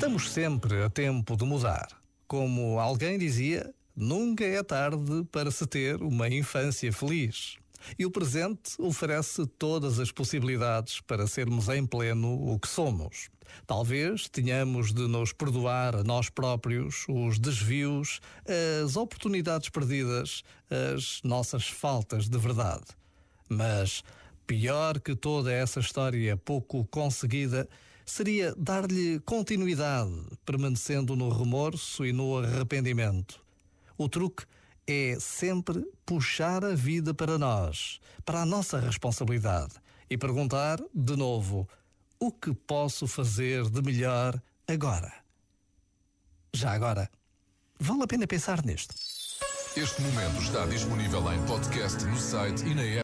Estamos sempre a tempo de mudar. Como alguém dizia, nunca é tarde para se ter uma infância feliz. E o presente oferece todas as possibilidades para sermos em pleno o que somos. Talvez tenhamos de nos perdoar a nós próprios os desvios, as oportunidades perdidas, as nossas faltas de verdade. Mas pior que toda essa história pouco conseguida seria dar-lhe continuidade, permanecendo no remorso e no arrependimento. O truque é sempre puxar a vida para nós, para a nossa responsabilidade e perguntar de novo: o que posso fazer de melhor agora? Já agora, vale a pena pensar nisto. Este momento está disponível em podcast no site e na app.